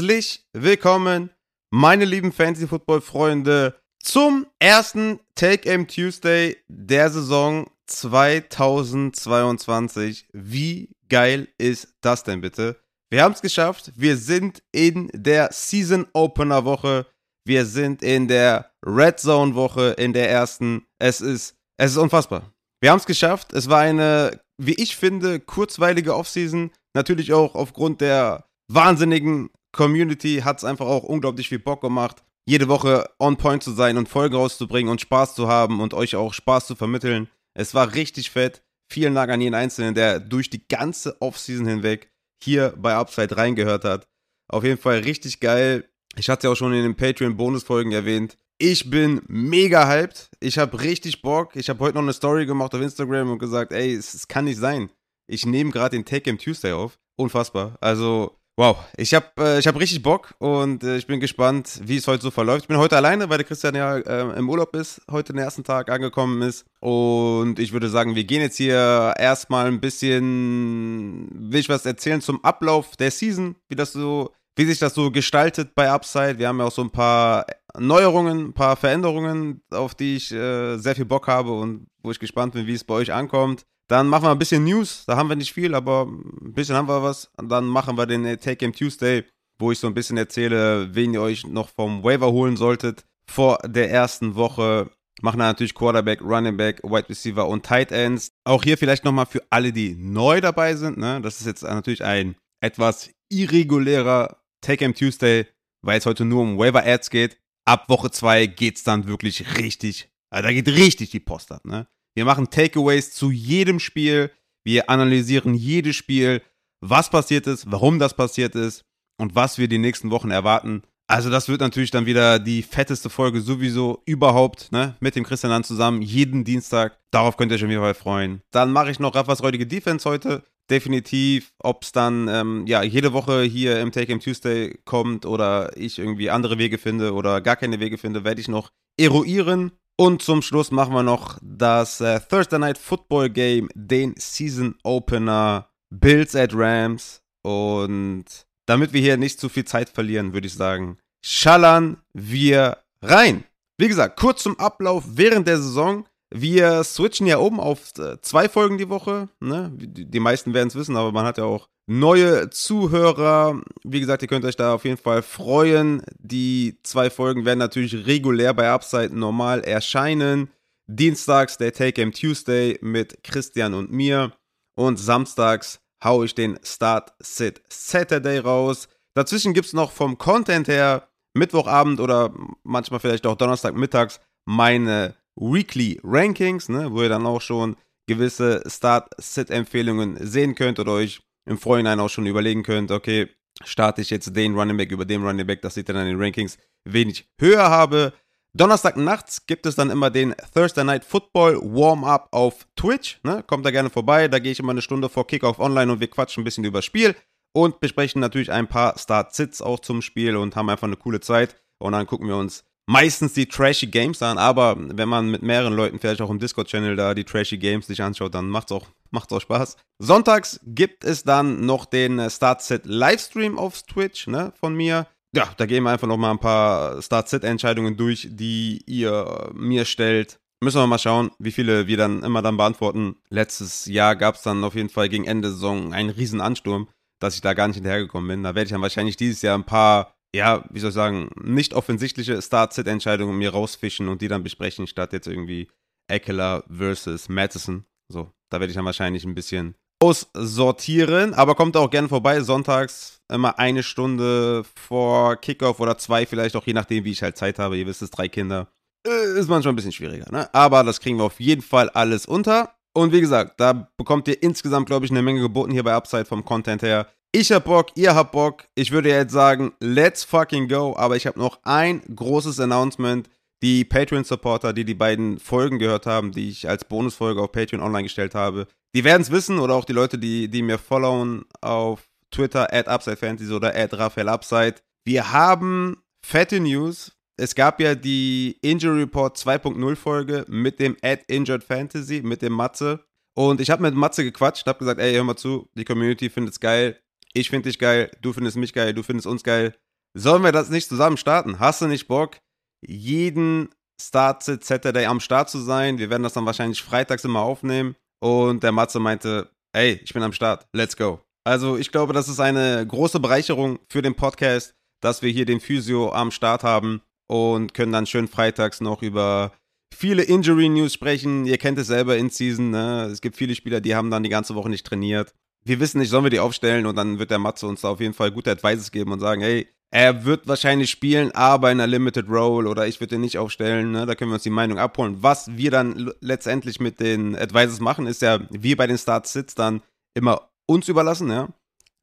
Herzlich willkommen, meine lieben Fantasy-Football-Freunde, zum ersten Take-Aim Tuesday der Saison 2022. Wie geil ist das denn bitte? Wir haben es geschafft. Wir sind in der Season Opener Woche. Wir sind in der Red Zone Woche, in der ersten. Es ist, es ist unfassbar. Wir haben es geschafft. Es war eine, wie ich finde, kurzweilige Offseason. Natürlich auch aufgrund der wahnsinnigen Community hat es einfach auch unglaublich viel Bock gemacht, jede Woche on point zu sein und Folgen rauszubringen und Spaß zu haben und euch auch Spaß zu vermitteln. Es war richtig fett. Vielen Dank an jeden Einzelnen, der durch die ganze Offseason hinweg hier bei Upside reingehört hat. Auf jeden Fall richtig geil. Ich hatte ja auch schon in den Patreon-Bonusfolgen erwähnt. Ich bin mega hyped. Ich habe richtig Bock. Ich habe heute noch eine Story gemacht auf Instagram und gesagt, ey, es, es kann nicht sein. Ich nehme gerade den Take Game Tuesday auf. Unfassbar. Also, Wow, ich habe äh, hab richtig Bock und äh, ich bin gespannt, wie es heute so verläuft. Ich bin heute alleine, weil der Christian ja äh, im Urlaub ist, heute den ersten Tag angekommen ist. Und ich würde sagen, wir gehen jetzt hier erstmal ein bisschen, will ich was erzählen zum Ablauf der Season, wie das so, wie sich das so gestaltet bei Upside. Wir haben ja auch so ein paar Neuerungen, ein paar Veränderungen, auf die ich äh, sehr viel Bock habe und wo ich gespannt bin, wie es bei euch ankommt. Dann machen wir ein bisschen News. Da haben wir nicht viel, aber ein bisschen haben wir was. Und dann machen wir den Take Game Tuesday, wo ich so ein bisschen erzähle, wen ihr euch noch vom Waiver holen solltet vor der ersten Woche. Machen dann natürlich Quarterback, Running Back, Wide Receiver und Tight Ends. Auch hier vielleicht nochmal für alle, die neu dabei sind. Ne? Das ist jetzt natürlich ein etwas irregulärer Take Game Tuesday, weil es heute nur um Waiver Ads geht. Ab Woche 2 geht es dann wirklich richtig, also da geht richtig die Post ab. Ne? Wir machen Takeaways zu jedem Spiel. Wir analysieren jedes Spiel, was passiert ist, warum das passiert ist und was wir die nächsten Wochen erwarten. Also das wird natürlich dann wieder die fetteste Folge sowieso überhaupt, ne? Mit dem Christian dann zusammen, jeden Dienstag. Darauf könnt ihr euch auf jeden Fall freuen. Dann mache ich noch Raffas räudige Defense heute. Definitiv, ob es dann ähm, ja jede Woche hier im Take Game Tuesday kommt oder ich irgendwie andere Wege finde oder gar keine Wege finde, werde ich noch eruieren. Und zum Schluss machen wir noch das äh, Thursday Night Football Game, den Season Opener Bills at Rams. Und damit wir hier nicht zu viel Zeit verlieren, würde ich sagen, schallern wir rein. Wie gesagt, kurz zum Ablauf während der Saison. Wir switchen ja oben auf äh, zwei Folgen die Woche. Ne? Die meisten werden es wissen, aber man hat ja auch neue Zuhörer. Wie gesagt, ihr könnt euch da auf jeden Fall freuen. Die zwei Folgen werden natürlich regulär bei Upside normal erscheinen. Dienstags der Take Game Tuesday mit Christian und mir. Und samstags haue ich den Start Sit Saturday raus. Dazwischen gibt es noch vom Content her Mittwochabend oder manchmal vielleicht auch Donnerstagmittags meine Weekly Rankings, ne, wo ihr dann auch schon gewisse Start-Sit-Empfehlungen sehen könnt oder euch im Vorhinein auch schon überlegen könnt, okay, starte ich jetzt den Running Back über den Running Back, das seht ihr dann in den Rankings, wen ich höher habe. Donnerstag nachts gibt es dann immer den Thursday Night Football Warm-Up auf Twitch. Ne? Kommt da gerne vorbei. Da gehe ich immer eine Stunde vor Kickoff online und wir quatschen ein bisschen über Spiel und besprechen natürlich ein paar Start-Sits auch zum Spiel und haben einfach eine coole Zeit. Und dann gucken wir uns meistens die trashy Games an, aber wenn man mit mehreren Leuten vielleicht auch im Discord-Channel da die trashy Games sich anschaut, dann macht's auch, macht's auch Spaß. Sonntags gibt es dann noch den äh, Start-Set Livestream auf Twitch, ne, von mir. Ja, da gehen wir einfach noch mal ein paar Start-Set-Entscheidungen durch, die ihr mir stellt. Müssen wir mal schauen, wie viele wir dann immer dann beantworten. Letztes Jahr gab es dann auf jeden Fall gegen Ende Saison einen riesen Ansturm, dass ich da gar nicht hinterhergekommen bin. Da werde ich dann wahrscheinlich dieses Jahr ein paar ja, wie soll ich sagen, nicht offensichtliche Start-Sit-Entscheidungen mir rausfischen und die dann besprechen, statt jetzt irgendwie Eckler versus Madison. So, da werde ich dann wahrscheinlich ein bisschen aussortieren, aber kommt auch gerne vorbei, sonntags immer eine Stunde vor Kickoff oder zwei vielleicht auch, je nachdem, wie ich halt Zeit habe. Ihr wisst es, drei Kinder. Äh, ist manchmal ein bisschen schwieriger, ne? Aber das kriegen wir auf jeden Fall alles unter. Und wie gesagt, da bekommt ihr insgesamt, glaube ich, eine Menge geboten hier bei Upside vom Content her. Ich hab Bock, ihr habt Bock. Ich würde jetzt sagen, let's fucking go. Aber ich habe noch ein großes Announcement. Die Patreon-Supporter, die die beiden Folgen gehört haben, die ich als Bonusfolge auf Patreon online gestellt habe, die werden es wissen oder auch die Leute, die, die mir followen auf Twitter, at UpsideFantasy oder at RaphaelUpside. Wir haben fette News. Es gab ja die Injury Report 2.0 Folge mit dem at Injured Fantasy, mit dem Matze. Und ich habe mit Matze gequatscht, habe gesagt, ey, hör mal zu, die Community findet es geil Ich finde dich geil, du findest mich geil, du findest uns geil. Sollen wir das nicht zusammen starten? Hast du nicht Bock, jeden Start Saturday am Start zu sein? Wir werden das dann wahrscheinlich freitags immer aufnehmen. Und der Matze meinte, ey, ich bin am Start, let's go. Also ich glaube, das ist eine große Bereicherung für den Podcast, dass wir hier den Physio am Start haben und können dann schön freitags noch über viele Injury News sprechen. Ihr kennt es selber in Season. Ne? Es gibt viele Spieler, die haben dann die ganze Woche nicht trainiert. Wir wissen nicht, sollen wir die aufstellen und dann wird der Matze uns da auf jeden Fall gute Advices geben und sagen, hey, er wird wahrscheinlich spielen, aber in einer Limited Role oder ich würde ihn nicht aufstellen. Ne? Da können wir uns die Meinung abholen. Was wir dann letztendlich mit den Advices machen, ist ja, wie bei den Start-Sits dann immer uns überlassen. Ja?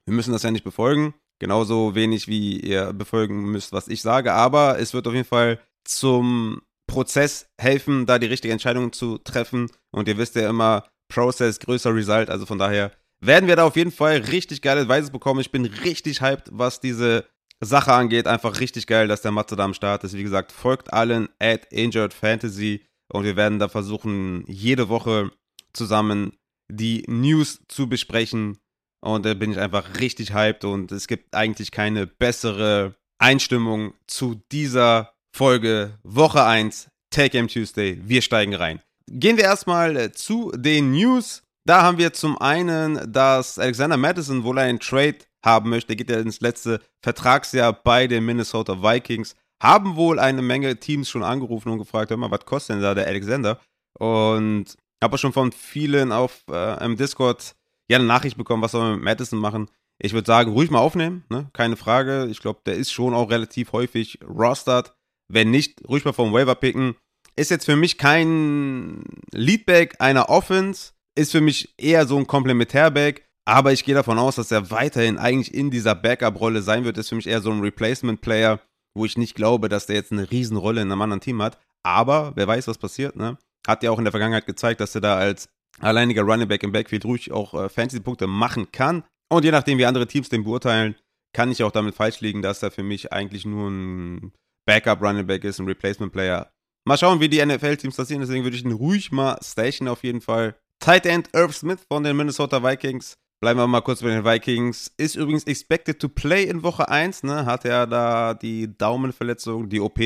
Wir müssen das ja nicht befolgen. Genauso wenig, wie ihr befolgen müsst, was ich sage. Aber es wird auf jeden Fall zum Prozess helfen, da die richtige Entscheidung zu treffen. Und ihr wisst ja immer, Process größer Result. Also von daher werden wir da auf jeden Fall richtig geile Advices bekommen. Ich bin richtig hyped, was diese Sache angeht. Einfach richtig geil, dass der Matze da am Start ist. Wie gesagt, folgt allen at Injured Fantasy und wir werden da versuchen, jede Woche zusammen die News zu besprechen. Und da bin ich einfach richtig hyped und es gibt eigentlich keine bessere Einstimmung zu dieser Folge Woche 1 Take Game Tuesday. Wir steigen rein. Gehen wir erstmal zu den News. Da haben wir zum einen, dass Alexander Madison wohl einen Trade haben möchte. Geht ja ins letzte Vertragsjahr bei den Minnesota Vikings. Haben wohl eine Menge Teams schon angerufen und gefragt, hör mal, was kostet denn da der Alexander? Und habe schon von vielen auf äh, im Discord ja eine Nachricht bekommen, was soll man mit Madison machen. Ich würde sagen, ruhig mal aufnehmen, ne? keine Frage. Ich glaube, der ist schon auch relativ häufig rostered. Wenn nicht, ruhig mal vom Waiver picken. Ist jetzt für mich kein Leadback einer Offense, ist für mich eher so ein Komplementärback. Aber ich gehe davon aus, dass er weiterhin eigentlich in dieser Backup-Rolle sein wird. Ist für mich eher so ein Replacement-Player, wo ich nicht glaube, dass der jetzt eine Riesenrolle in einem anderen Team hat. Aber wer weiß, was passiert, ne? Hat ja auch in der Vergangenheit gezeigt, dass er da als alleiniger Running Back im Backfield ruhig auch äh, Fantasy-Punkte machen kann. Und je nachdem, wie andere Teams den beurteilen, kann ich auch damit falsch liegen, dass er für mich eigentlich nur ein Backup Running Back ist, ein Replacement Player. Mal schauen, wie die NFL-Teams das sehen. Deswegen würde ich ihn ruhig mal station auf jeden Fall. Tight End Irv Smith von den Minnesota Vikings Bleiben wir mal kurz bei den Vikings. Ist übrigens expected to play in Woche 1, ne? Hat er da die Daumenverletzung, die OP.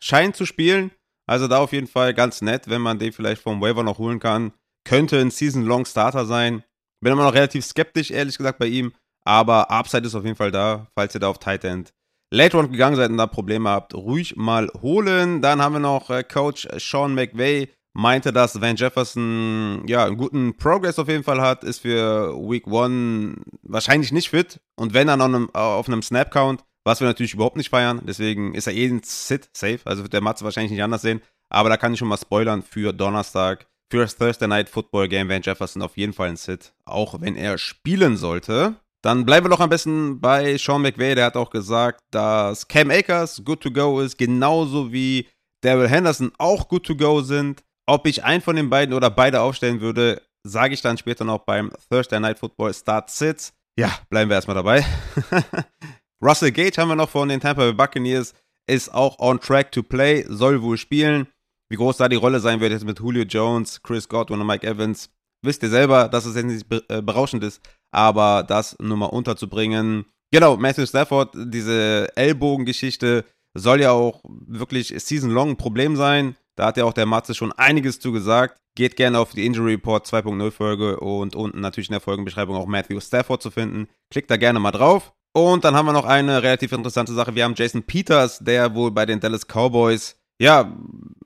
Scheint zu spielen. Also da auf jeden Fall ganz nett, wenn man den vielleicht vom Waiver noch holen kann. Könnte ein Season-Long-Starter sein. Bin immer noch relativ skeptisch, ehrlich gesagt, bei ihm. Aber Upside ist auf jeden Fall da, falls ihr da auf Tight End Late Round gegangen seid und da Probleme habt, ruhig mal holen. Dann haben wir noch äh, Coach Sean McVay meinte, dass Van Jefferson ja einen guten Progress auf jeden Fall hat, ist für Week 1 wahrscheinlich nicht fit und wenn dann auf einem, auf einem Snap-Count, was wir natürlich überhaupt nicht feiern, deswegen ist er eh ein Sit safe, also wird der Matze wahrscheinlich nicht anders sehen, aber da kann ich schon mal spoilern für Donnerstag, für das Thursday Night Football Game Van Jefferson auf jeden Fall ein Sit, auch wenn er spielen sollte. Dann bleiben wir doch am besten bei Sean McVay, der hat auch gesagt, dass Cam Akers good to go ist, genauso wie Daryl Henderson auch good to go sind. Ob ich einen von den beiden oder beide aufstellen würde, sage ich dann später noch beim Thursday Night Football Start Sits. Ja, bleiben wir erstmal dabei. Russell Gage haben wir noch von den Tampa Bay Buccaneers, ist auch on track to play, soll wohl spielen. Wie groß da die Rolle sein wird jetzt mit Julio Jones, Chris Godwin und Mike Evans, wisst ihr selber, dass es jetzt nicht äh, berauschend ist, aber das nur mal unterzubringen. Genau, Matthew Stafford, diese Ellbogengeschichte soll ja auch wirklich season-long ein Problem sein. Da hat ja auch der Matze schon einiges zu gesagt. Geht gerne auf die Injury Report 2.0 Folge und unten natürlich in der Folgenbeschreibung auch Matthew Stafford zu finden. Klickt da gerne mal drauf. Und dann haben wir noch eine relativ interessante Sache. Wir haben Jason Peters, der wohl bei den Dallas Cowboys, ja,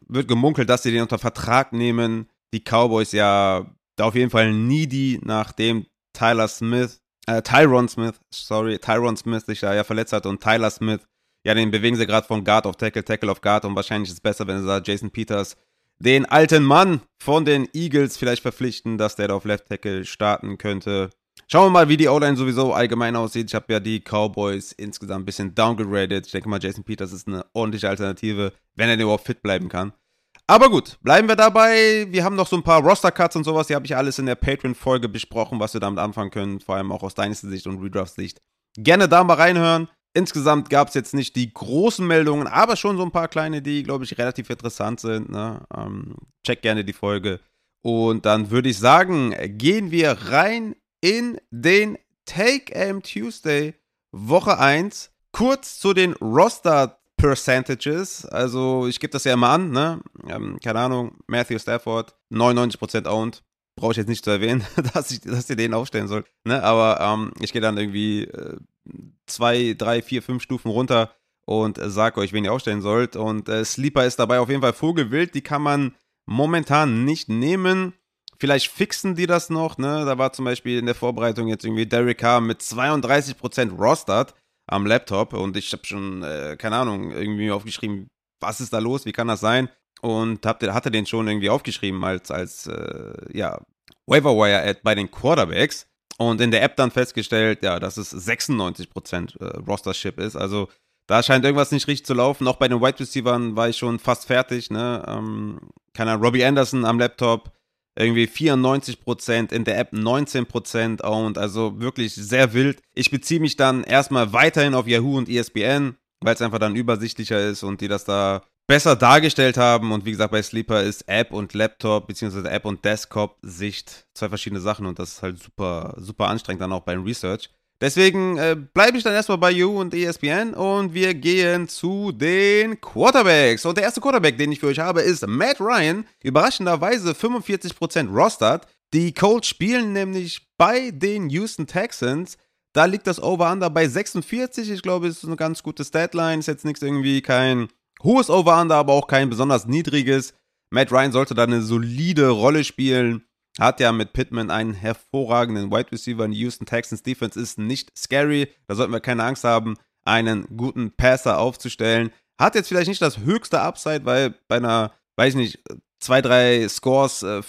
wird gemunkelt, dass sie den unter Vertrag nehmen. Die Cowboys ja da auf jeden Fall needy, nachdem Tyler Smith, äh, Tyron Smith, sorry, Tyron Smith sich da ja verletzt hat und Tyler Smith ja, den bewegen sie gerade von Guard auf Tackle, Tackle auf Guard und wahrscheinlich ist es besser, wenn sie da Jason Peters, den alten Mann von den Eagles vielleicht verpflichten, dass der da auf Left Tackle starten könnte. Schauen wir mal, wie die O-Line sowieso allgemein aussieht. Ich habe ja die Cowboys insgesamt ein bisschen downgraded. Ich denke mal, Jason Peters ist eine ordentliche Alternative, wenn er überhaupt fit bleiben kann. Aber gut, bleiben wir dabei. Wir haben noch so ein paar Roster-Cuts und sowas. Die habe ich alles in der Patreon-Folge besprochen, was wir damit anfangen können. Vor allem auch aus Dynasty-Sicht und Redraft-Sicht. Gerne da mal reinhören. Insgesamt gab es jetzt nicht die großen Meldungen, aber schon so ein paar kleine, die, glaube ich, relativ interessant sind. Ne? Ähm, check gerne die Folge. Und dann würde ich sagen, gehen wir rein in den Take Aim Tuesday, Woche 1. Kurz zu den Roster Percentages. Also, ich gebe das ja immer an, ne? Ähm, keine Ahnung, Matthew Stafford, 99% owned. Brauche ich jetzt nicht zu erwähnen, dass, ich, dass ihr den aufstellen sollt. Ne? Aber ähm, ich gehe dann irgendwie äh, zwei, drei, vier, fünf Stufen runter und sage euch, wen ihr aufstellen sollt. Und äh, Sleeper ist dabei auf jeden Fall Vogelwild. Die kann man momentan nicht nehmen. Vielleicht fixen die das noch, ne? Da war zum Beispiel in der Vorbereitung jetzt irgendwie Derek Carr mit 32% Rostert am Laptop und ich habe schon, äh, keine Ahnung, irgendwie aufgeschrieben, was ist da los, wie kann das sein? Und hab, hatte den schon irgendwie aufgeschrieben als, als äh, ja, Waiver-Wire-Ad bei den Quarterbacks und in der App dann festgestellt, ja, dass es 96% äh, Rostership ist. Also da scheint irgendwas nicht richtig zu laufen. Auch bei den Wide Receivers war ich schon fast fertig. Ne? Ähm, keine Robbie Anderson am Laptop irgendwie 94%, in der App 19% und also wirklich sehr wild. Ich beziehe mich dann erstmal weiterhin auf Yahoo und ESPN, weil es einfach dann übersichtlicher ist und die das da besser dargestellt haben. Und wie gesagt, bei Sleeper ist App und Laptop beziehungsweise App und Desktop-Sicht zwei verschiedene Sachen und das ist halt super, super anstrengend dann auch beim Research. Deswegen äh, bleibe ich dann erstmal bei You und ESPN und wir gehen zu den Quarterbacks. Und der erste Quarterback, den ich für euch habe, ist Matt Ryan. Überraschenderweise 45% Rostert. Die Colts spielen nämlich bei den Houston Texans. Da liegt das Over-Under bei 46. Ich glaube, es ist eine ganz gute Statline. Ist jetzt nichts irgendwie kein hohes Over-Under, aber auch kein besonders niedriges. Matt Ryan sollte da eine solide Rolle spielen. Hat ja mit Pittman einen hervorragenden Wide Receiver. Die Houston Texans Defense ist nicht scary. Da sollten wir keine Angst haben, einen guten Passer aufzustellen. Hat jetzt vielleicht nicht das höchste Upside, weil bei einer, weiß ich nicht, zwei, drei Scores äh,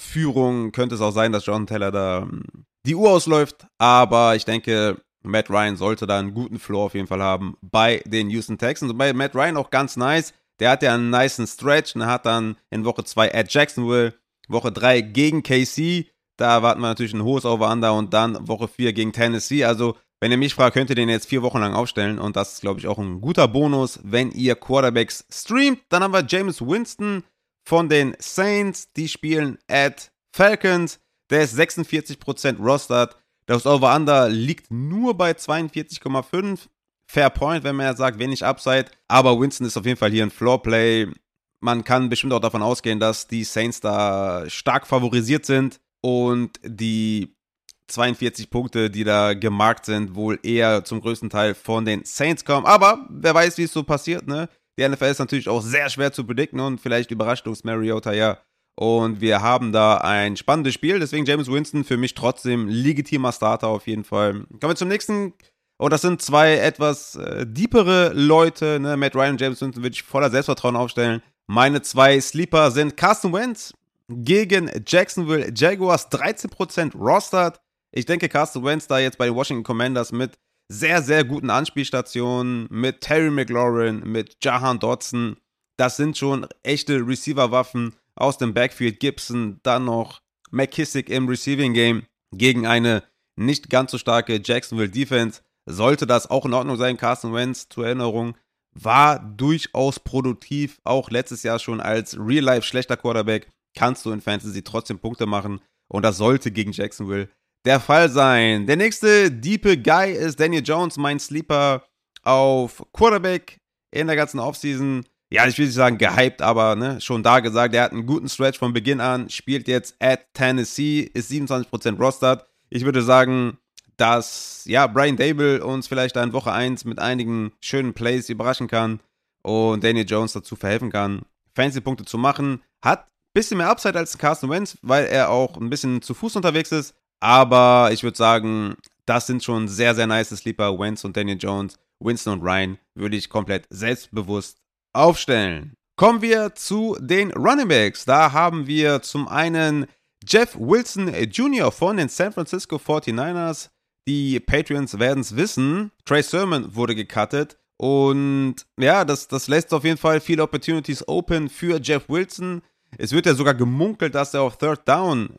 könnte es auch sein, dass John Taylor da ähm, die Uhr ausläuft. Aber ich denke, Matt Ryan sollte da einen guten Floor auf jeden Fall haben bei den Houston Texans. Und bei Matt Ryan auch ganz nice. Der hat ja einen niceen Stretch und hat dann in Woche 2 at Jacksonville Woche 3 gegen KC. Da erwarten wir natürlich ein hohes Over-Under und dann Woche 4 gegen Tennessee. Also, wenn ihr mich fragt, könnt ihr den jetzt vier Wochen lang aufstellen und das ist, glaube ich, auch ein guter Bonus, wenn ihr Quarterbacks streamt. Dann haben wir James Winston von den Saints. Die spielen at Falcons. Der ist 46% rostert. Das Over-Under liegt nur bei 42,5. Fair Point, wenn man ja sagt, wenig Upside. Aber Winston ist auf jeden Fall hier ein Floor-Play man kann bestimmt auch davon ausgehen, dass die Saints da stark favorisiert sind und die 42 Punkte, die da gemarkt sind, wohl eher zum größten Teil von den Saints kommen. Aber wer weiß, wie es so passiert, ne? Die NFL ist natürlich auch sehr schwer zu predikten und vielleicht überrascht uns Mariota ja. Und wir haben da ein spannendes Spiel. Deswegen James Winston für mich trotzdem legitimer Starter auf jeden Fall. Kommen wir zum nächsten. Und das sind zwei etwas äh, deepere Leute. Ne? Matt Ryan und James Winston würde ich voller Selbstvertrauen aufstellen. Meine zwei Sleeper sind Carson Wentz gegen Jacksonville Jaguars, 13% Rostert. Ich denke, Carson Wentz da jetzt bei den Washington Commanders mit sehr, sehr guten Anspielstationen, mit Terry McLaurin, mit Jahan Dodson. Das sind schon echte Receiver-Waffen aus dem Backfield. Gibson, dann noch McKissick im Receiving Game gegen eine nicht ganz so starke Jacksonville Defense. Sollte das auch in Ordnung sein, Carson Wentz zur Erinnerung war durchaus produktiv, auch letztes Jahr schon als Real-Life schlechter Quarterback, kannst du in Fantasy trotzdem Punkte machen und das sollte gegen Jacksonville der Fall sein. Der nächste diepe Guy ist Daniel Jones, mein Sleeper auf Quarterback in der ganzen Offseason. Ja, ich will nicht sagen gehypt, aber ne, schon da gesagt, er hat einen guten Stretch von Beginn an, spielt jetzt at Tennessee, ist 27% rostert. Ich würde sagen, dass ja, Brian Dable uns vielleicht in Woche 1 mit einigen schönen Plays überraschen kann und Daniel Jones dazu verhelfen kann, Fantasy-Punkte zu machen. Hat ein bisschen mehr Upside als Carson Wentz, weil er auch ein bisschen zu Fuß unterwegs ist. Aber ich würde sagen, das sind schon sehr, sehr nice Sleeper. Wentz und Daniel Jones, Winston und Ryan würde ich komplett selbstbewusst aufstellen. Kommen wir zu den Running Backs. Da haben wir zum einen Jeff Wilson Jr. von den San Francisco 49ers. Die Patreons werden es wissen. Trey Sermon wurde gecuttet. Und ja, das, das lässt auf jeden Fall viele Opportunities open für Jeff Wilson. Es wird ja sogar gemunkelt, dass er auf Third Down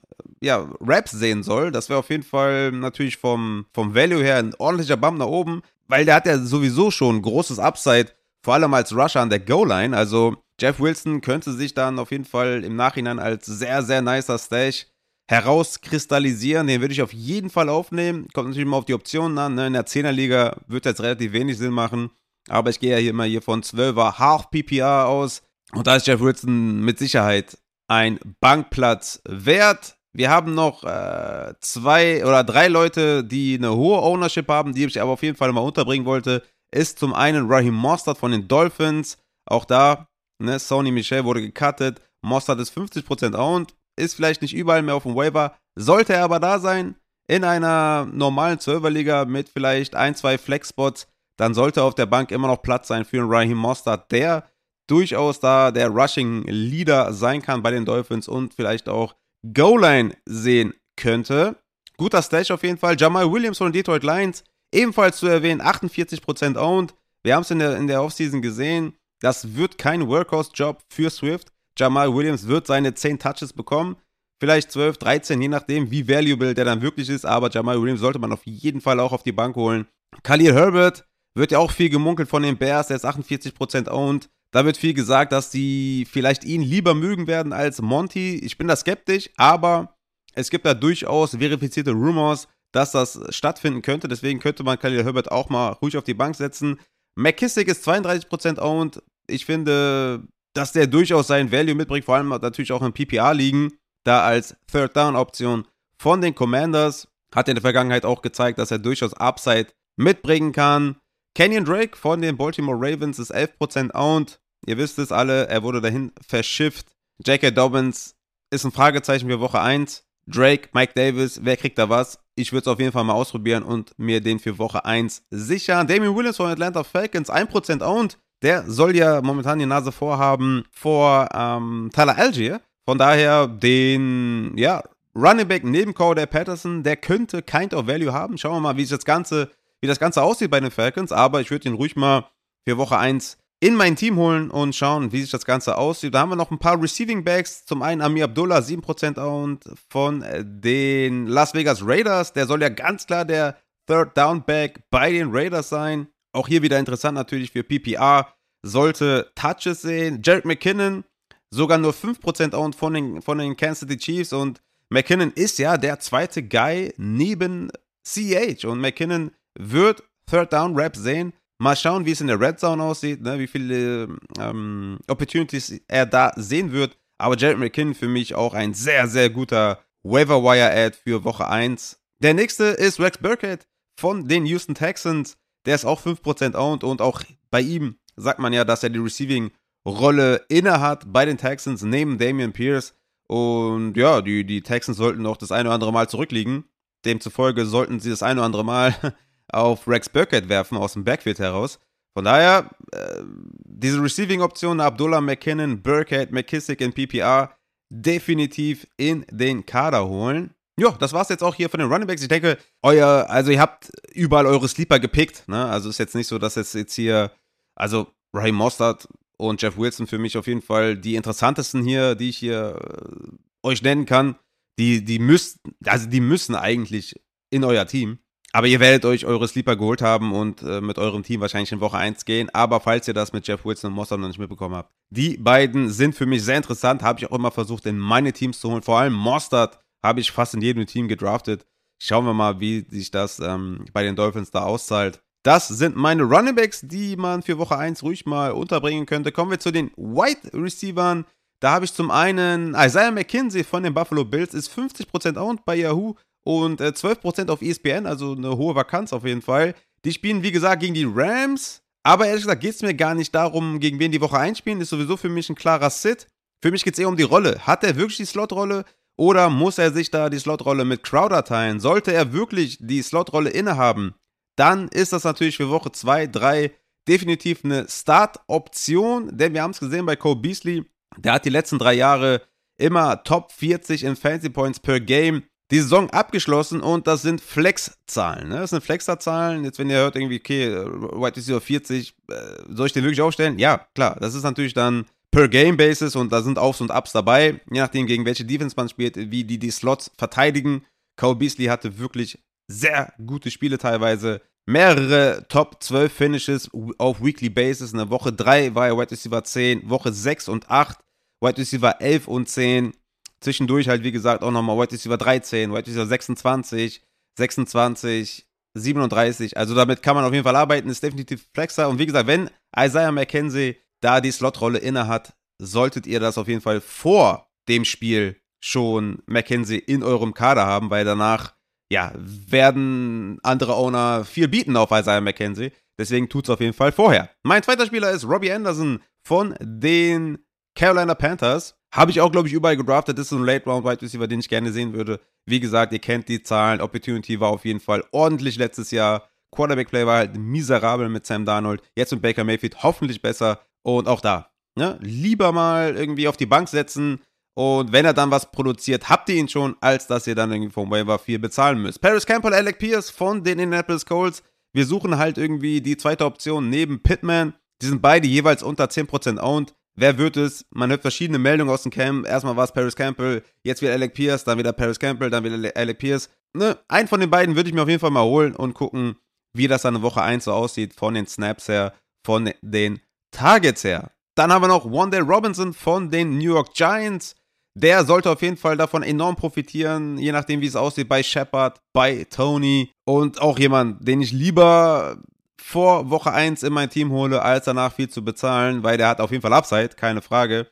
ja, Raps sehen soll. Das wäre auf jeden Fall natürlich vom, vom Value her ein ordentlicher Bump nach oben, weil der hat ja sowieso schon großes Upside, vor allem als Rusher an der Goal-Line. Also Jeff Wilson könnte sich dann auf jeden Fall im Nachhinein als sehr, sehr nicer Stash herauskristallisieren. Den würde ich auf jeden Fall aufnehmen. Kommt natürlich immer auf die Optionen an. Ne? In der 10er-Liga wird jetzt relativ wenig Sinn machen. Aber ich gehe ja hier immer hier von 12er Half PPR aus. Und da ist Jeff Wilson mit Sicherheit ein Bankplatz wert. Wir haben noch äh, zwei oder drei Leute, die eine hohe Ownership haben, die ich aber auf jeden Fall mal unterbringen wollte. Ist zum einen Raheem Mostert von den Dolphins. Auch da, ne, Sony Michel wurde gecuttet. Mostert ist 50% owned. Ist vielleicht nicht überall mehr auf dem Waiver. Sollte er aber da sein, in einer normalen 12er-Liga mit vielleicht ein, zwei Flex-Spots, dann sollte auf der Bank immer noch Platz sein für einen Raheem Mostert, der durchaus da der Rushing-Leader sein kann bei den Dolphins und vielleicht auch Goal-Line sehen könnte. Guter Stash auf jeden Fall. Jamal Williams von Detroit Lions, ebenfalls zu erwähnen, 48% owned. Wir haben es in der, in der Offseason gesehen. Das wird kein Workhorse-Job für Swift. Jamal Williams wird seine 10 Touches bekommen. Vielleicht 12, 13, je nachdem, wie valuable der dann wirklich ist. Aber Jamal Williams sollte man auf jeden Fall auch auf die Bank holen. Khalil Herbert wird ja auch viel gemunkelt von den Bears. Der ist 48% owned. Da wird viel gesagt, dass die vielleicht ihn lieber mögen werden als Monty. Ich bin da skeptisch, aber es gibt da durchaus verifizierte Rumors, dass das stattfinden könnte. Deswegen könnte man Khalil Herbert auch mal ruhig auf die Bank setzen. McKissick ist 32% owned. Ich finde, dass der durchaus seinen Value mitbringt, vor allem natürlich auch in PPA liegen, da als Third Down Option von den Commanders. Hat in der Vergangenheit auch gezeigt, dass er durchaus Upside mitbringen kann. Kenyon Drake von den Baltimore Ravens ist 11% owned. Ihr wisst es alle, er wurde dahin verschifft. J.K. Dobbins ist ein Fragezeichen für Woche 1. Drake, Mike Davis, wer kriegt da was? Ich würde es auf jeden Fall mal ausprobieren und mir den für Woche 1 sichern. Damien Williams von Atlanta Falcons, 1% owned. Der soll ja momentan die Nase vorhaben vor ähm, Tyler Algier. Von daher den, ja, Running Back neben Cordell Patterson, der könnte kind of Value haben. Schauen wir mal, wie, das Ganze, wie das Ganze aussieht bei den Falcons. Aber ich würde ihn ruhig mal für Woche 1 in mein Team holen und schauen, wie sich das Ganze aussieht. Da haben wir noch ein paar Receiving Backs. Zum einen Amir Abdullah, 7% owned von den Las Vegas Raiders. Der soll ja ganz klar der Third Down Back bei den Raiders sein. Auch hier wieder interessant natürlich für PPR. Sollte Touches sehen. Jared McKinnon, sogar nur 5% owned von den, von den Kansas City Chiefs. Und McKinnon ist ja der zweite Guy neben CH. Und McKinnon wird Third Down Rap sehen. Mal schauen, wie es in der Red Zone aussieht, ne? wie viele ähm, Opportunities er da sehen wird. Aber Jared McKinnon für mich auch ein sehr, sehr guter Waiver Wire Ad für Woche 1. Der nächste ist Rex Burkhead von den Houston Texans. Der ist auch 5% owned und auch bei ihm sagt man ja, dass er die Receiving-Rolle inne hat bei den Texans neben Damian Pierce. Und ja, die, die Texans sollten noch das eine oder andere Mal zurückliegen. Demzufolge sollten sie das eine oder andere Mal auf Rex Burkett werfen aus dem Backfield heraus. Von daher, äh, diese Receiving-Option Abdullah McKinnon, Burkett, McKissick in PPR definitiv in den Kader holen. Ja, das war's jetzt auch hier von den Runningbacks. Ich denke, euer, also ihr habt überall eure Sleeper gepickt. Ne? Also ist jetzt nicht so, dass jetzt, jetzt hier, also Raheem Mostert und Jeff Wilson für mich auf jeden Fall die interessantesten hier, die ich hier äh, euch nennen kann. Die, die müssen, also die müssen eigentlich in euer Team. Aber ihr werdet euch eure Sleeper geholt haben und äh, mit eurem Team wahrscheinlich in Woche 1 gehen. Aber falls ihr das mit Jeff Wilson und Mossad noch nicht mitbekommen habt, die beiden sind für mich sehr interessant. Habe ich auch immer versucht, in meine Teams zu holen. Vor allem Mostard habe ich fast in jedem Team gedraftet. Schauen wir mal, wie sich das ähm, bei den Dolphins da auszahlt. Das sind meine Runningbacks, die man für Woche 1 ruhig mal unterbringen könnte. Kommen wir zu den White Receivern. Da habe ich zum einen Isaiah McKinsey von den Buffalo Bills, ist 50% owned bei Yahoo und äh, 12% auf ESPN, also eine hohe Vakanz auf jeden Fall. Die spielen, wie gesagt, gegen die Rams. Aber ehrlich gesagt geht es mir gar nicht darum, gegen wen die Woche einspielen. Ist sowieso für mich ein klarer Sit. Für mich geht es eher um die Rolle. Hat er wirklich die Slotrolle oder muss er sich da die Slotrolle mit Crowder teilen? Sollte er wirklich die Slotrolle innehaben, dann ist das natürlich für Woche 2, 3 definitiv eine Start-Option. Denn wir haben es gesehen bei Cole Beasley. Der hat die letzten drei Jahre immer Top 40 in Fancy Points per Game die Saison abgeschlossen und das sind Flex-Zahlen. Ne? Das sind Flex-Zahlen. Jetzt, wenn ihr hört, irgendwie, okay, White Receiver 40, äh, soll ich den wirklich aufstellen? Ja, klar. Das ist natürlich dann per Game Basis und da sind Aufs und Ups dabei, je nachdem, gegen welche Defense man spielt, wie die die Slots verteidigen. Cole Beasley hatte wirklich sehr gute Spiele teilweise. Mehrere Top 12 Finishes auf Weekly Basis. In der Woche 3 war er White Receiver 10, Woche 6 und 8, White Receiver 11 und 10. Zwischendurch halt, wie gesagt, auch nochmal White Receiver 13, White Receiver 26, 26, 37. Also damit kann man auf jeden Fall arbeiten, ist definitiv flexer. Und wie gesagt, wenn Isaiah McKenzie da die Slotrolle inne hat, solltet ihr das auf jeden Fall vor dem Spiel schon McKenzie in eurem Kader haben, weil danach, ja, werden andere Owner viel bieten auf Isaiah McKenzie. Deswegen tut es auf jeden Fall vorher. Mein zweiter Spieler ist Robbie Anderson von den Carolina Panthers. Habe ich auch, glaube ich, überall gedraftet. Das ist ein Late-Round-Wide Receiver, den ich gerne sehen würde. Wie gesagt, ihr kennt die Zahlen. Opportunity war auf jeden Fall ordentlich letztes Jahr. Quarterback-Play war halt miserabel mit Sam Darnold. Jetzt mit Baker Mayfield hoffentlich besser. Und auch da, ne? lieber mal irgendwie auf die Bank setzen. Und wenn er dann was produziert, habt ihr ihn schon, als dass ihr dann irgendwie vom Waiver 4 bezahlen müsst. Paris Campbell, Alec Pierce von den Indianapolis Colts. Wir suchen halt irgendwie die zweite Option neben Pittman. Die sind beide jeweils unter 10% owned. Wer wird es? Man hört verschiedene Meldungen aus dem Camp. Erstmal war es Paris Campbell, jetzt wieder Alec Pierce, dann wieder Paris Campbell, dann wieder Alec Pierce. Ne? Einen von den beiden würde ich mir auf jeden Fall mal holen und gucken, wie das dann in Woche 1 so aussieht, von den Snaps her, von den Targets her. Dann haben wir noch Wandale Robinson von den New York Giants. Der sollte auf jeden Fall davon enorm profitieren, je nachdem, wie es aussieht, bei Shepard, bei Tony und auch jemand, den ich lieber vor Woche 1 in mein Team hole, als danach viel zu bezahlen, weil der hat auf jeden Fall Upside, keine Frage.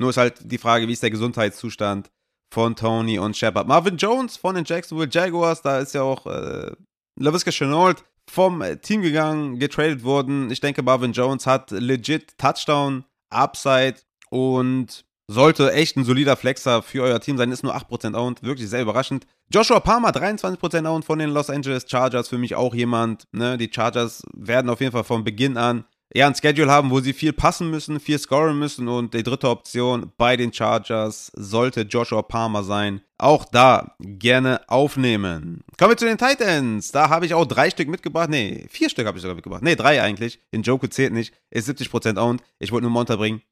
Nur ist halt die Frage, wie ist der Gesundheitszustand von Tony und Shepard. Marvin Jones von den Jacksonville Jaguars, da ist ja auch äh, LaVisca Chenault vom Team gegangen, getradet worden. Ich denke, Marvin Jones hat legit Touchdown, Upside und sollte echt ein solider Flexer für euer Team sein. Ist nur 8% owned, wirklich sehr überraschend. Joshua Palmer, 23% owned von den Los Angeles Chargers. Für mich auch jemand, ne? Die Chargers werden auf jeden Fall von Beginn an eher ein Schedule haben, wo sie viel passen müssen, viel scoren müssen. Und die dritte Option bei den Chargers sollte Joshua Palmer sein. Auch da gerne aufnehmen. Kommen wir zu den Titans. Da habe ich auch drei Stück mitgebracht. Nee, vier Stück habe ich sogar mitgebracht. Nee, drei eigentlich. In Joku zählt nicht. Ist 70% owned. Ich wollte nur mal unterbringen.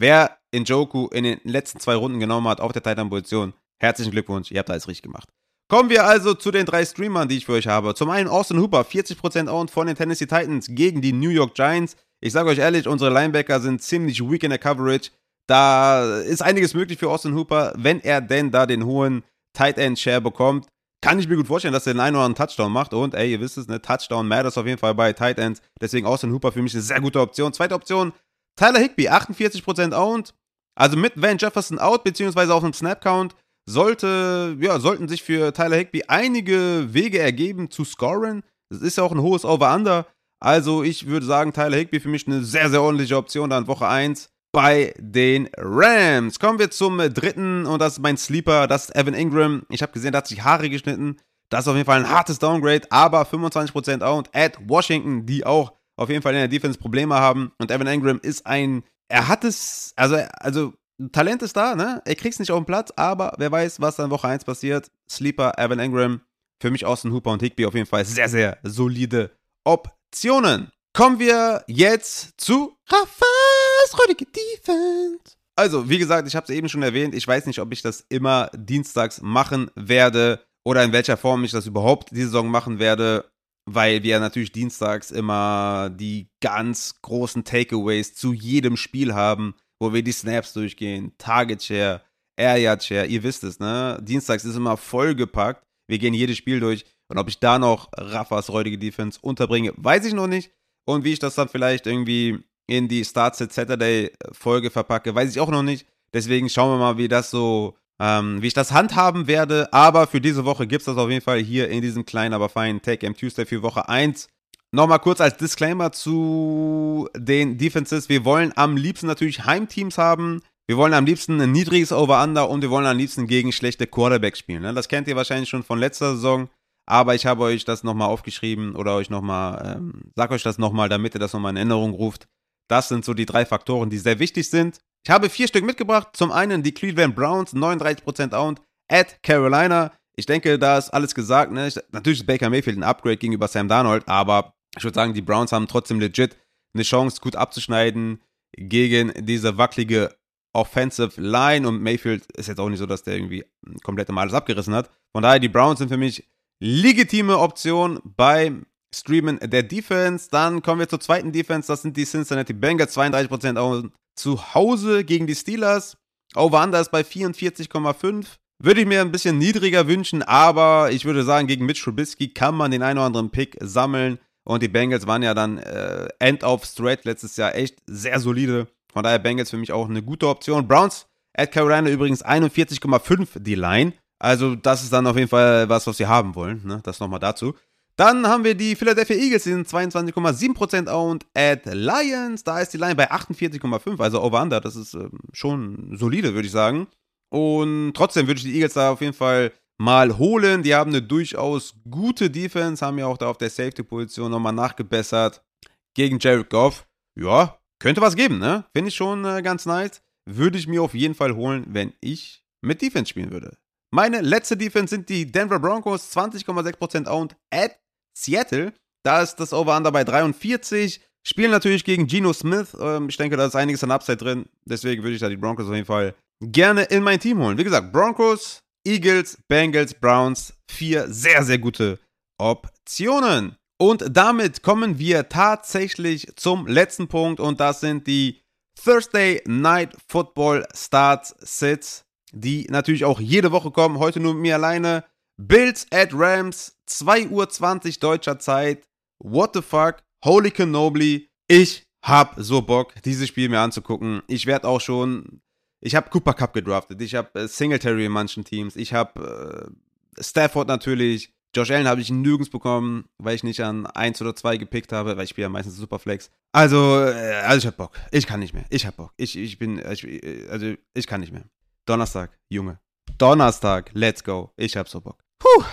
Wer Njoku in den letzten zwei Runden genommen hat auf der Titan-Position, herzlichen Glückwunsch, ihr habt alles richtig gemacht. Kommen wir also zu den drei Streamern, die ich für euch habe. Zum einen Austin Hooper, 40% owned von den Tennessee Titans gegen die New York Giants. Ich sage euch ehrlich, unsere Linebacker sind ziemlich weak in der Coverage. Da ist einiges möglich für Austin Hooper, wenn er denn da den hohen Tight End Share bekommt. Kann ich mir gut vorstellen, dass er den einen oder anderen Touchdown macht. Und ey, ihr wisst es, ne? Touchdown matters auf jeden Fall bei Tight Ends. Deswegen Austin Hooper für mich eine sehr gute Option. Zweite Option, Tyler Higby, 48% owned. Also mit Van Jefferson out, beziehungsweise auf dem Snap-Count, sollte, ja, sollten sich für Tyler Higby einige Wege ergeben zu scoren. Das ist ja auch ein hohes Over-Under. Also ich würde sagen, Tyler Higby für mich eine sehr, sehr ordentliche Option dann Woche 1 bei den Rams. Kommen wir zum dritten und das ist mein Sleeper, das ist Evan Ingram. Ich habe gesehen, der hat sich Haare geschnitten. Das ist auf jeden Fall ein hartes Downgrade, aber 25% owned at Washington, die auch auf jeden Fall in der Defense Probleme haben. Und Evan Ingram ist ein, er hat es, also, also Talent ist da, ne? Er kriegt es nicht auf den Platz, aber wer weiß, was dann Woche 1 passiert. Sleeper, Evan Ingram, für mich Austin Hooper und Higby auf jeden Fall sehr, sehr solide Optionen. Kommen wir jetzt zu Rafas räudige Defense. Also, wie gesagt, ich habe es eben schon erwähnt. Ich weiß nicht, ob ich das immer dienstags machen werde oder in welcher Form ich das überhaupt diese Saison machen werde weil wir natürlich dienstags immer die ganz großen Takeaways zu jedem Spiel haben, wo wir die Snaps durchgehen, Target Share, Area Share, ihr wisst es, ne? Dienstags ist immer vollgepackt. Wir gehen jedes Spiel durch und ob ich da noch Raffas räudige Defense unterbringe, weiß ich noch nicht. Und wie ich das dann vielleicht irgendwie in die Start Set Saturday Folge verpacke, weiß ich auch noch nicht. Deswegen schauen wir mal, wie das so ähm, wie ich das handhaben werde. Aber für diese Woche gibt es das auf jeden Fall hier in diesem kleinen, aber feinen Take Game Tuesday für Woche 1. Nochmal kurz als Disclaimer zu den Defenses. Wir wollen am liebsten natürlich Heimteams haben. Wir wollen am liebsten ein niedriges Over-Under und wir wollen am liebsten gegen schlechte Quarterbacks spielen. Ne? Das kennt ihr wahrscheinlich schon von letzter Saison. Aber ich habe euch das nochmal aufgeschrieben oder euch nochmal, ähm, sag euch das nochmal, damit ihr das nochmal in Erinnerung ruft. Das sind so die drei Faktoren, die sehr wichtig sind. Ich habe vier Stück mitgebracht. Zum einen die Cleveland Browns, 39% owned, at Carolina. Ich denke, da ist alles gesagt. Ne? Natürlich ist Baker Mayfield ein Upgrade gegenüber Sam Darnold, aber ich würde sagen, die Browns haben trotzdem legit eine Chance, gut abzuschneiden gegen diese wackelige Offensive Line. Und Mayfield ist jetzt auch nicht so, dass der irgendwie komplett mal alles abgerissen hat. Von daher, die Browns sind für mich legitime Option beim Streamen der Defense. Dann kommen wir zur zweiten Defense. Das sind die Cincinnati Bengals, 32% owned zu Hause gegen die Steelers. Over-Under ist bei 44,5. Würde ich mir ein bisschen niedriger wünschen, aber ich würde sagen, gegen Mitch Trubisky kann man den einen oder anderen Pick sammeln. Und die Bengals waren ja dann äh, End of Straight letztes Jahr echt sehr solide. Von daher Bengals für mich auch eine gute Option. Browns at Carolina übrigens 41,5 die Line. Also das ist dann auf jeden Fall was, was wir haben wollen. Ne? Das nochmal dazu. Dann haben wir die Philadelphia Eagles, die sind 22,7% owned. At Lions, da ist die Line bei 48,5, also over-under. Das ist ähm, schon solide, würde ich sagen. Und trotzdem würde ich die Eagles da auf jeden Fall mal holen. Die haben eine durchaus gute Defense, haben ja auch da auf der Safety-Position nochmal nachgebessert. Gegen Jared Goff, ja, könnte was geben, ne? Finde ich schon äh, ganz nice. Würde ich mir auf jeden Fall holen, wenn ich mit Defense spielen würde. Meine letzte Defense sind die Denver Broncos, 20,6% owned at Seattle. Da ist das Over-Under bei 43. Spielen natürlich gegen Geno Smith. Ähm, ich denke, da ist einiges an Upside drin. Deswegen würde ich da die Broncos auf jeden Fall gerne in mein Team holen. Wie gesagt, Broncos, Eagles, Bengals, Browns. Vier sehr, sehr gute Optionen. Und damit kommen wir tatsächlich zum letzten Punkt. Und das sind die Thursday Night Football Starts Sits, die natürlich auch jede Woche kommen. Heute nur mit mir alleine. Bills at Rams, 2.20 Uhr deutscher Zeit. What the fuck? Holy Canobly. Ich hab so Bock, dieses Spiel mir anzugucken. Ich werde auch schon. Ich habe Cooper Cup gedraftet. Ich habe äh, Singletary in manchen Teams. Ich habe äh, Stafford natürlich. Josh Allen habe ich nirgends bekommen, weil ich nicht an 1 oder 2 gepickt habe, weil ich spiele ja meistens Superflex. Also, äh, also ich hab Bock. Ich kann nicht mehr. Ich hab Bock. Ich, ich bin, ich, also ich kann nicht mehr. Donnerstag, Junge. Donnerstag, let's go. Ich hab so Bock. Puh.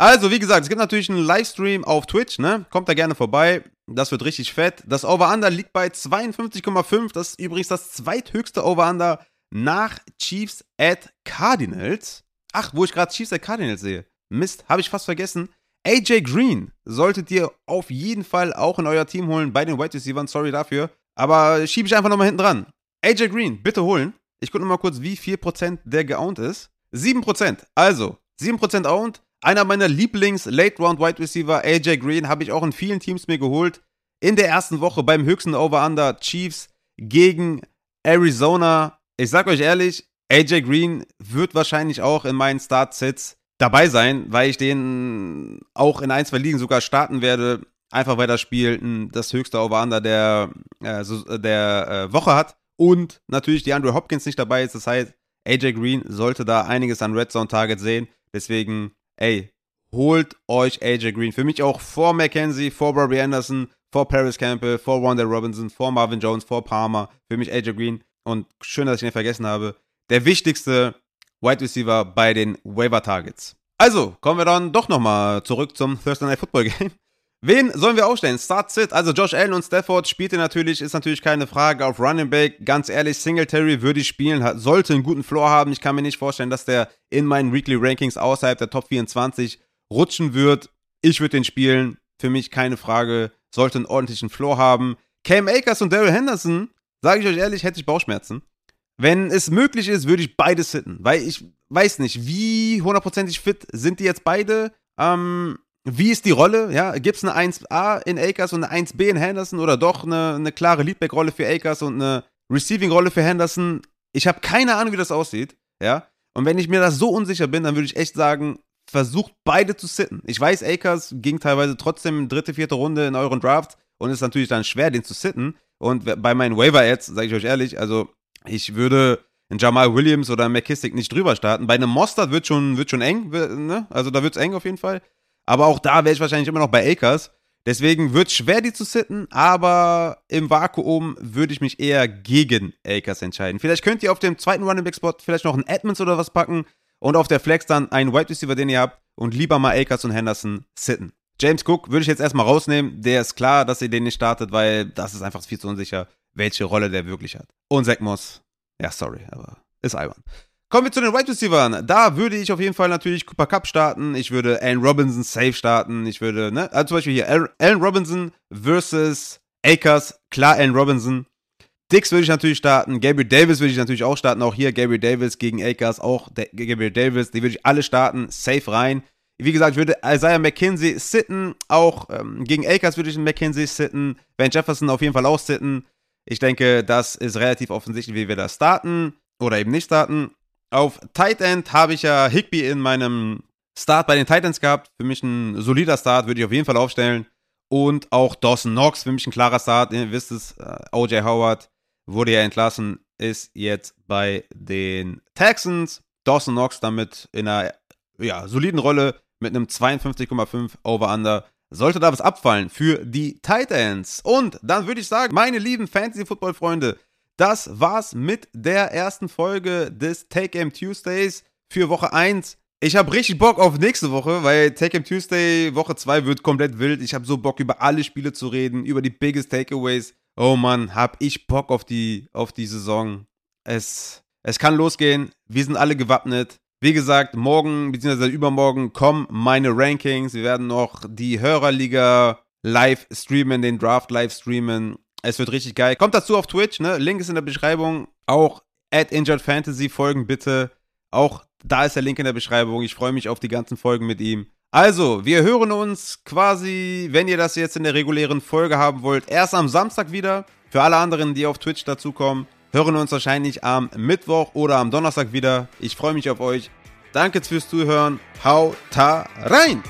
Also, wie gesagt, es gibt natürlich einen Livestream auf Twitch, ne? Kommt da gerne vorbei. Das wird richtig fett. Das Over-Under liegt bei 52,5. Das ist übrigens das zweithöchste Over-Under nach Chiefs at Cardinals. Ach, wo ich gerade Chiefs at Cardinals sehe. Mist, habe ich fast vergessen. AJ Green solltet ihr auf jeden Fall auch in euer Team holen bei den White Receivers. Sorry dafür. Aber schiebe ich einfach nochmal hinten dran. AJ Green, bitte holen. Ich gucke nochmal kurz, wie viel Prozent der geowned ist. 7%. Also, 7% owned. Einer meiner Lieblings-Late-Round-Wide Receiver, AJ Green, habe ich auch in vielen Teams mir geholt. In der ersten Woche beim höchsten Over-Under Chiefs gegen Arizona. Ich sag euch ehrlich, AJ Green wird wahrscheinlich auch in meinen Start-Sets dabei sein, weil ich den auch in ein, zwei Ligen sogar starten werde. Einfach weil das Spiel das höchste Over-Under der, äh, der äh, Woche hat. Und natürlich die Andrew Hopkins nicht dabei ist. Das heißt, AJ Green sollte da einiges an Red Zone Target sehen. Deswegen, ey, holt euch AJ Green. Für mich auch vor McKenzie, vor Bobby Anderson, vor Paris Campbell, vor Wanda Robinson, vor Marvin Jones, vor Palmer. Für mich AJ Green. Und schön, dass ich ihn vergessen habe. Der wichtigste Wide Receiver bei den Waiver Targets. Also, kommen wir dann doch nochmal zurück zum Thursday Night Football Game. Wen sollen wir aufstellen? Start Sit. Also Josh Allen und Stafford spielte natürlich, ist natürlich keine Frage auf Running Back. Ganz ehrlich, Singletary würde ich spielen, sollte einen guten Floor haben. Ich kann mir nicht vorstellen, dass der in meinen Weekly Rankings außerhalb der Top 24 rutschen wird. Ich würde den spielen. Für mich keine Frage. Sollte einen ordentlichen Floor haben. Cam Akers und Daryl Henderson, sage ich euch ehrlich, hätte ich Bauchschmerzen. Wenn es möglich ist, würde ich beide sitten. Weil ich weiß nicht, wie hundertprozentig fit sind die jetzt beide. Ähm, wie ist die Rolle? Ja, gibt es eine 1A in Akers und eine 1B in Henderson oder doch eine, eine klare Leadback-Rolle für Akers und eine Receiving-Rolle für Henderson? Ich habe keine Ahnung, wie das aussieht. Ja, und wenn ich mir das so unsicher bin, dann würde ich echt sagen, versucht beide zu sitten. Ich weiß, Akers ging teilweise trotzdem dritte, vierte Runde in euren Draft und ist natürlich dann schwer, den zu sitten. Und bei meinen Waiver-Ads, sage ich euch ehrlich, also ich würde in Jamal Williams oder McKissick nicht drüber starten. Bei einem Mostert wird schon, wird schon eng, ne? Also da wird es eng auf jeden Fall. Aber auch da wäre ich wahrscheinlich immer noch bei Akers. Deswegen wird es schwer, die zu sitten, aber im Vakuum würde ich mich eher gegen Akers entscheiden. Vielleicht könnt ihr auf dem zweiten Running Back Spot vielleicht noch einen Edmonds oder was packen und auf der Flex dann einen Wide Receiver, den ihr habt und lieber mal Akers und Henderson sitten. James Cook würde ich jetzt erstmal rausnehmen. Der ist klar, dass ihr den nicht startet, weil das ist einfach viel zu unsicher, welche Rolle der wirklich hat. Und Zach Moss, ja, sorry, aber ist albern. Kommen wir zu den Wide Receivers. Da würde ich auf jeden Fall natürlich Cooper Cup starten. Ich würde Allen Robinson safe starten. Ich würde, ne, also zum Beispiel hier Allen Robinson versus Akers. Klar, Allen Robinson. Dix würde ich natürlich starten. Gabriel Davis würde ich natürlich auch starten. Auch hier Gabriel Davis gegen Akers. Auch Gabriel Davis. Die würde ich alle starten. Safe rein. Wie gesagt, ich würde Isaiah McKinsey sitten. Auch ähm, gegen Akers würde ich einen McKinsey sitten. Van Jefferson auf jeden Fall auch sitten. Ich denke, das ist relativ offensichtlich, wie wir da starten. oder eben nicht starten. Auf Tight End habe ich ja Higby in meinem Start bei den Titans gehabt. Für mich ein solider Start, würde ich auf jeden Fall aufstellen. Und auch Dawson Knox, für mich ein klarer Start. Ihr wisst es, äh, OJ Howard wurde ja entlassen, ist jetzt bei den Texans. Dawson Knox damit in einer ja, soliden Rolle mit einem 52,5 Over-Under. Sollte da was abfallen für die Titans. Und dann würde ich sagen, meine lieben Fantasy-Football-Freunde, das war's mit der ersten Folge des Take Aim Tuesdays für Woche 1. Ich habe richtig Bock auf nächste Woche, weil Take Aim Tuesday Woche 2 wird komplett wild. Ich habe so Bock über alle Spiele zu reden, über die biggest Takeaways. Oh Mann, hab ich Bock auf die, auf die Saison. Es, es kann losgehen. Wir sind alle gewappnet. Wie gesagt, morgen bzw. übermorgen kommen meine Rankings. Wir werden noch die Hörerliga live streamen, den Draft live streamen. Es wird richtig geil. Kommt dazu auf Twitch, ne? Link ist in der Beschreibung. Auch at Injured Fantasy folgen bitte. Auch da ist der Link in der Beschreibung. Ich freue mich auf die ganzen Folgen mit ihm. Also, wir hören uns quasi, wenn ihr das jetzt in der regulären Folge haben wollt, erst am Samstag wieder. Für alle anderen, die auf Twitch dazukommen hören uns wahrscheinlich am Mittwoch oder am Donnerstag wieder. Ich freue mich auf euch. Danke fürs Zuhören. Haut rein!